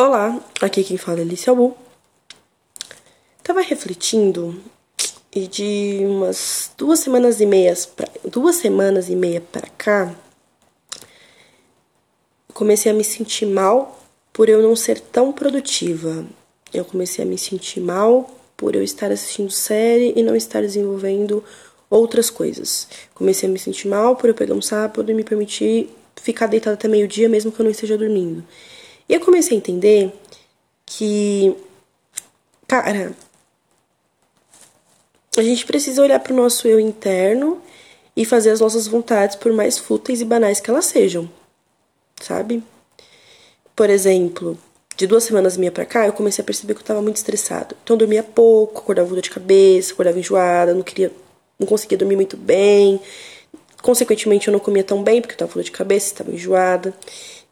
Olá, aqui quem fala é Alicia Albu. Tava refletindo e de umas duas semanas e meias pra, duas semanas e meia para cá comecei a me sentir mal por eu não ser tão produtiva. Eu comecei a me sentir mal por eu estar assistindo série e não estar desenvolvendo outras coisas. Comecei a me sentir mal por eu pegar um sábado e me permitir ficar deitada até meio-dia mesmo que eu não esteja dormindo. E eu comecei a entender que, cara, a gente precisa olhar para o nosso eu interno e fazer as nossas vontades, por mais fúteis e banais que elas sejam, sabe? Por exemplo, de duas semanas minha pra cá, eu comecei a perceber que eu tava muito estressada. Então eu dormia pouco, acordava com dor de cabeça, acordava enjoada, não queria, não conseguia dormir muito bem. Consequentemente, eu não comia tão bem porque eu tava com dor de cabeça, estava enjoada.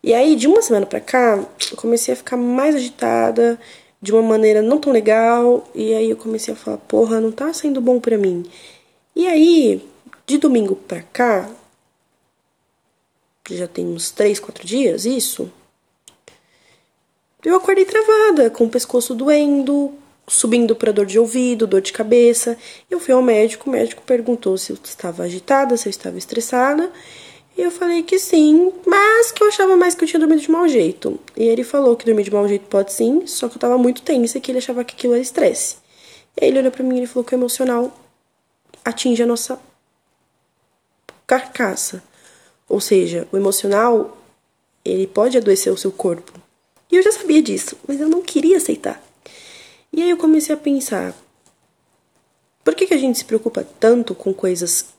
E aí, de uma semana pra cá, eu comecei a ficar mais agitada, de uma maneira não tão legal, e aí eu comecei a falar, porra, não tá sendo bom pra mim. E aí, de domingo pra cá, já tem uns três, quatro dias, isso, eu acordei travada, com o pescoço doendo, subindo para dor de ouvido, dor de cabeça. Eu fui ao médico, o médico perguntou se eu estava agitada, se eu estava estressada, e eu falei que sim, mas que eu achava mais que eu tinha dormido de mau jeito. E ele falou que dormir de mau jeito pode sim, só que eu tava muito tensa e que ele achava que aquilo era estresse. E ele olhou pra mim e falou que o emocional atinge a nossa carcaça. Ou seja, o emocional, ele pode adoecer o seu corpo. E eu já sabia disso, mas eu não queria aceitar. E aí eu comecei a pensar, por que, que a gente se preocupa tanto com coisas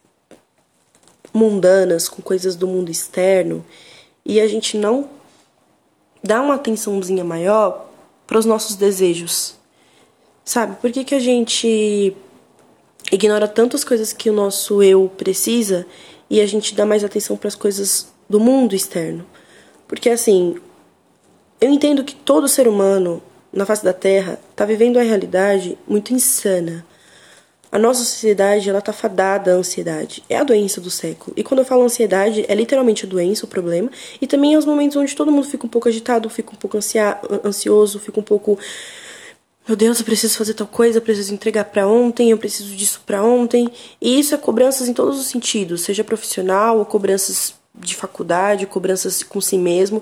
mundanas, com coisas do mundo externo, e a gente não dá uma atençãozinha maior para os nossos desejos. Sabe? Por que, que a gente ignora tantas coisas que o nosso eu precisa e a gente dá mais atenção para as coisas do mundo externo? Porque assim, eu entendo que todo ser humano na face da Terra está vivendo uma realidade muito insana a nossa sociedade, ela tá fadada à ansiedade. É a doença do século. E quando eu falo ansiedade, é literalmente a doença, o problema. E também é os momentos onde todo mundo fica um pouco agitado, fica um pouco ansia ansioso, fica um pouco meu Deus, eu preciso fazer tal coisa, eu preciso entregar para ontem, eu preciso disso para ontem. E isso é cobranças em todos os sentidos, seja profissional ou cobranças de faculdade, cobranças com si mesmo.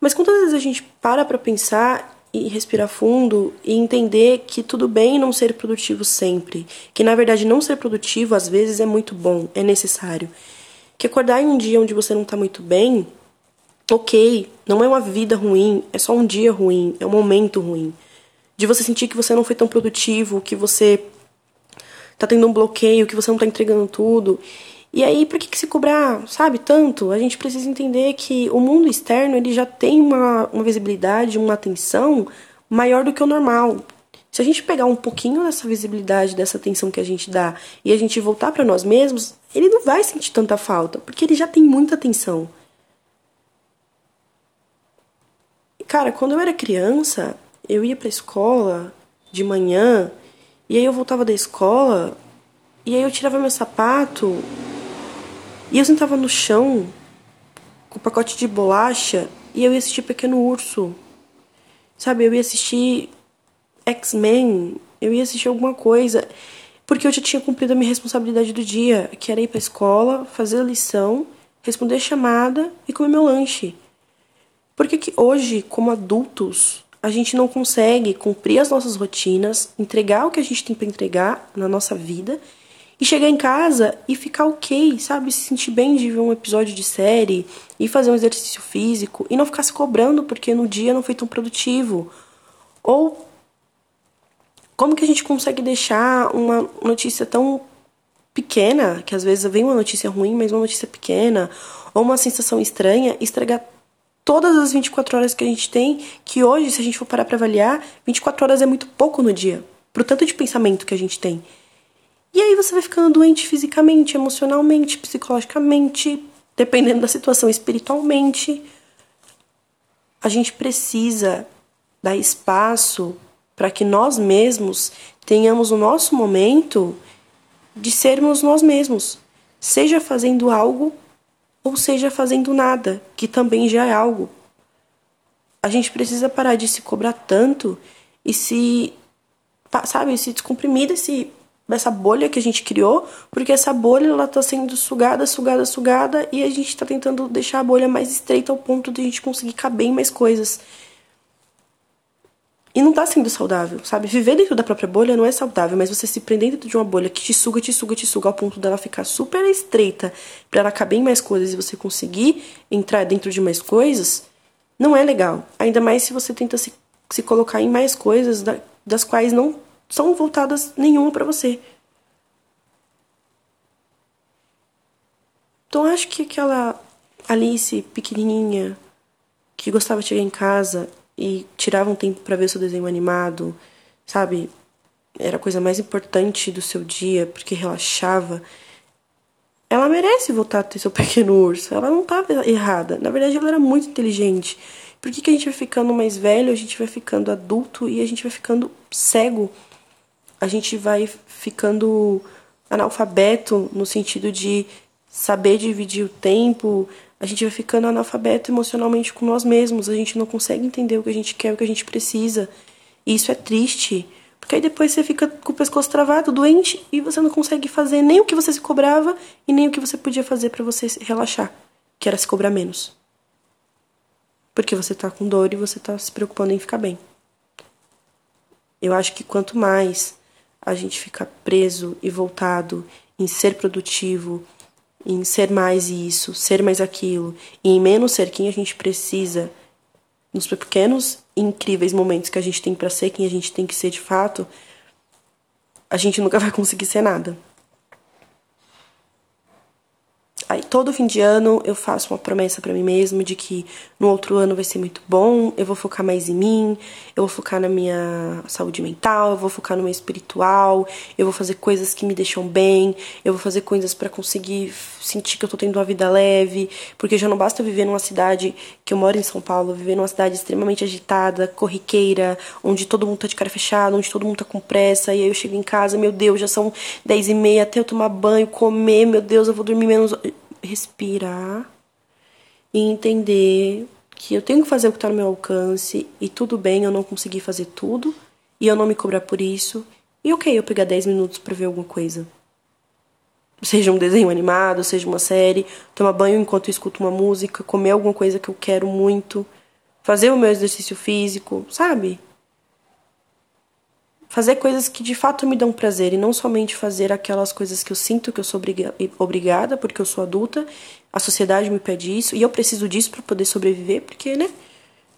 Mas quantas vezes a gente para para pensar e respirar fundo e entender que tudo bem não ser produtivo sempre, que na verdade não ser produtivo às vezes é muito bom, é necessário. Que acordar em um dia onde você não está muito bem, ok, não é uma vida ruim, é só um dia ruim, é um momento ruim. De você sentir que você não foi tão produtivo, que você tá tendo um bloqueio, que você não tá entregando tudo. E aí, por que, que se cobrar, sabe, tanto? A gente precisa entender que o mundo externo ele já tem uma, uma visibilidade, uma atenção maior do que o normal. Se a gente pegar um pouquinho dessa visibilidade, dessa atenção que a gente dá e a gente voltar para nós mesmos, ele não vai sentir tanta falta, porque ele já tem muita atenção. Cara, quando eu era criança, eu ia pra escola de manhã, e aí eu voltava da escola, e aí eu tirava meu sapato, e eu sentava no chão com o pacote de bolacha e eu ia assistir Pequeno Urso. Sabe, eu ia assistir X-Men, eu ia assistir alguma coisa. Porque eu já tinha cumprido a minha responsabilidade do dia, que era ir pra escola, fazer a lição, responder a chamada e comer meu lanche. Por que, que hoje, como adultos, a gente não consegue cumprir as nossas rotinas, entregar o que a gente tem para entregar na nossa vida e chegar em casa e ficar ok, sabe? Se sentir bem de ver um episódio de série e fazer um exercício físico e não ficar se cobrando porque no dia não foi tão produtivo. Ou como que a gente consegue deixar uma notícia tão pequena, que às vezes vem uma notícia ruim, mas uma notícia pequena, ou uma sensação estranha, estragar todas as 24 horas que a gente tem, que hoje, se a gente for parar para avaliar, 24 horas é muito pouco no dia, pro tanto de pensamento que a gente tem. E aí você vai ficando doente fisicamente, emocionalmente, psicologicamente, dependendo da situação, espiritualmente. A gente precisa dar espaço para que nós mesmos tenhamos o nosso momento de sermos nós mesmos, seja fazendo algo ou seja fazendo nada, que também já é algo. a gente precisa parar de se cobrar tanto e se, sabe, se descomprimir desse, dessa bolha que a gente criou, porque essa bolha ela tá sendo sugada, sugada, sugada e a gente tá tentando deixar a bolha mais estreita ao ponto de a gente conseguir caber em mais coisas. E não tá sendo saudável, sabe? Viver dentro da própria bolha não é saudável, mas você se prender dentro de uma bolha que te suga, te suga, te suga ao ponto dela ficar super estreita para ela caber em mais coisas e você conseguir entrar dentro de mais coisas, não é legal. Ainda mais se você tenta se, se colocar em mais coisas da, das quais não são voltadas nenhuma para você. Então acho que aquela Alice pequenininha que gostava de chegar em casa e tirava um tempo para ver seu desenho animado, sabe? Era a coisa mais importante do seu dia, porque relaxava. Ela merece voltar a ter seu pequeno urso. Ela não estava errada. Na verdade, ela era muito inteligente. Por que, que a gente vai ficando mais velho, a gente vai ficando adulto e a gente vai ficando cego? A gente vai ficando analfabeto no sentido de saber dividir o tempo, a gente vai ficando analfabeto emocionalmente com nós mesmos, a gente não consegue entender o que a gente quer, o que a gente precisa. E isso é triste, porque aí depois você fica com o pescoço travado, doente, e você não consegue fazer nem o que você se cobrava e nem o que você podia fazer para você relaxar, que era se cobrar menos. Porque você tá com dor e você tá se preocupando em ficar bem. Eu acho que quanto mais a gente fica preso e voltado em ser produtivo, em ser mais isso, ser mais aquilo, e em menos ser quem a gente precisa, nos pequenos e incríveis momentos que a gente tem para ser quem a gente tem que ser de fato, a gente nunca vai conseguir ser nada. Aí todo fim de ano eu faço uma promessa para mim mesma de que no outro ano vai ser muito bom, eu vou focar mais em mim, eu vou focar na minha saúde mental, eu vou focar no meu espiritual, eu vou fazer coisas que me deixam bem, eu vou fazer coisas para conseguir sentir que eu tô tendo uma vida leve, porque já não basta viver numa cidade que eu moro em São Paulo, viver numa cidade extremamente agitada, corriqueira, onde todo mundo tá de cara fechada, onde todo mundo tá com pressa, e aí eu chego em casa, meu Deus, já são dez e meia até eu tomar banho, comer, meu Deus, eu vou dormir menos respirar e entender que eu tenho que fazer o que está no meu alcance e tudo bem eu não conseguir fazer tudo e eu não me cobrar por isso. E ok, eu pegar 10 minutos para ver alguma coisa. Seja um desenho animado, seja uma série, tomar banho enquanto eu escuto uma música, comer alguma coisa que eu quero muito, fazer o meu exercício físico, sabe? Fazer coisas que de fato me dão prazer e não somente fazer aquelas coisas que eu sinto que eu sou obrigada porque eu sou adulta, a sociedade me pede isso e eu preciso disso para poder sobreviver, porque, né?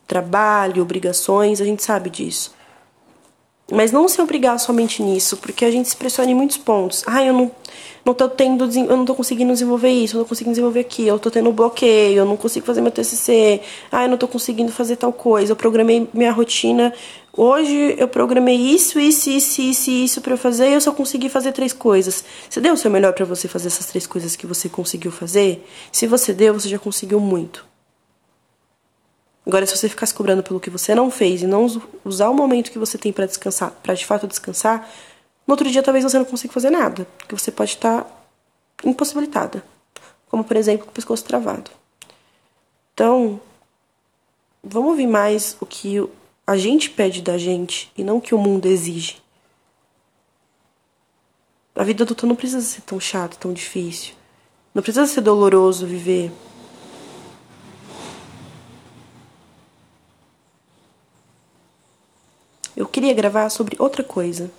Trabalho, obrigações, a gente sabe disso. Mas não se obrigar somente nisso, porque a gente se pressiona em muitos pontos. Ah, eu não, não tô tendo, eu não tô conseguindo desenvolver isso, eu não conseguindo desenvolver aquilo, eu tô tendo bloqueio, eu não consigo fazer meu TCC, ah, eu não tô conseguindo fazer tal coisa, eu programei minha rotina, hoje eu programei isso, isso, isso, isso, isso para eu fazer e eu só consegui fazer três coisas. Você deu o seu melhor para você fazer essas três coisas que você conseguiu fazer? Se você deu, você já conseguiu muito. Agora, se você ficar se cobrando pelo que você não fez e não usar o momento que você tem para descansar, para de fato descansar, no outro dia talvez você não consiga fazer nada, porque você pode estar impossibilitada, como por exemplo com o pescoço travado. Então, vamos ouvir mais o que a gente pede da gente e não o que o mundo exige. A vida adulta não precisa ser tão chata, tão difícil. Não precisa ser doloroso viver. Eu queria gravar sobre outra coisa,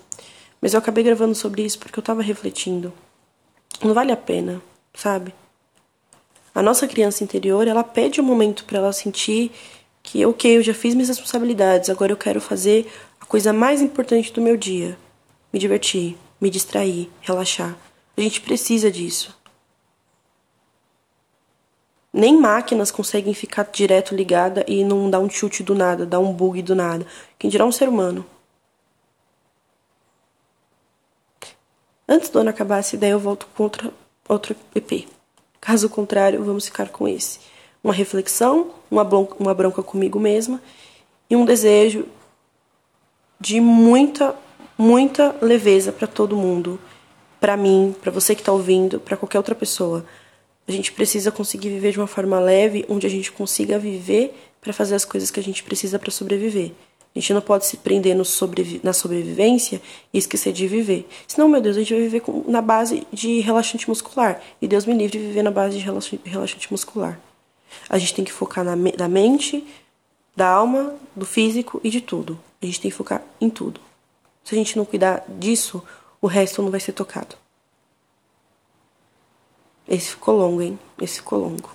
mas eu acabei gravando sobre isso porque eu tava refletindo. Não vale a pena, sabe? A nossa criança interior, ela pede um momento para ela sentir que, ok, eu já fiz minhas responsabilidades, agora eu quero fazer a coisa mais importante do meu dia: me divertir, me distrair, relaxar. A gente precisa disso. Nem máquinas conseguem ficar direto ligada e não dar um chute do nada, dar um bug do nada. Quem dirá um ser humano? Antes do ano acabar essa ideia, eu volto com outra, outro EP. Caso contrário, vamos ficar com esse. Uma reflexão, uma bronca, uma bronca comigo mesma e um desejo de muita, muita leveza para todo mundo. Para mim, para você que está ouvindo, para qualquer outra pessoa. A gente precisa conseguir viver de uma forma leve, onde a gente consiga viver para fazer as coisas que a gente precisa para sobreviver. A gente não pode se prender no sobrevi na sobrevivência e esquecer de viver. Senão, meu Deus, a gente vai viver com, na base de relaxante muscular. E Deus me livre de viver na base de relaxante muscular. A gente tem que focar na, na mente, da alma, do físico e de tudo. A gente tem que focar em tudo. Se a gente não cuidar disso, o resto não vai ser tocado. Esse ficou longo, hein? Esse ficou longo.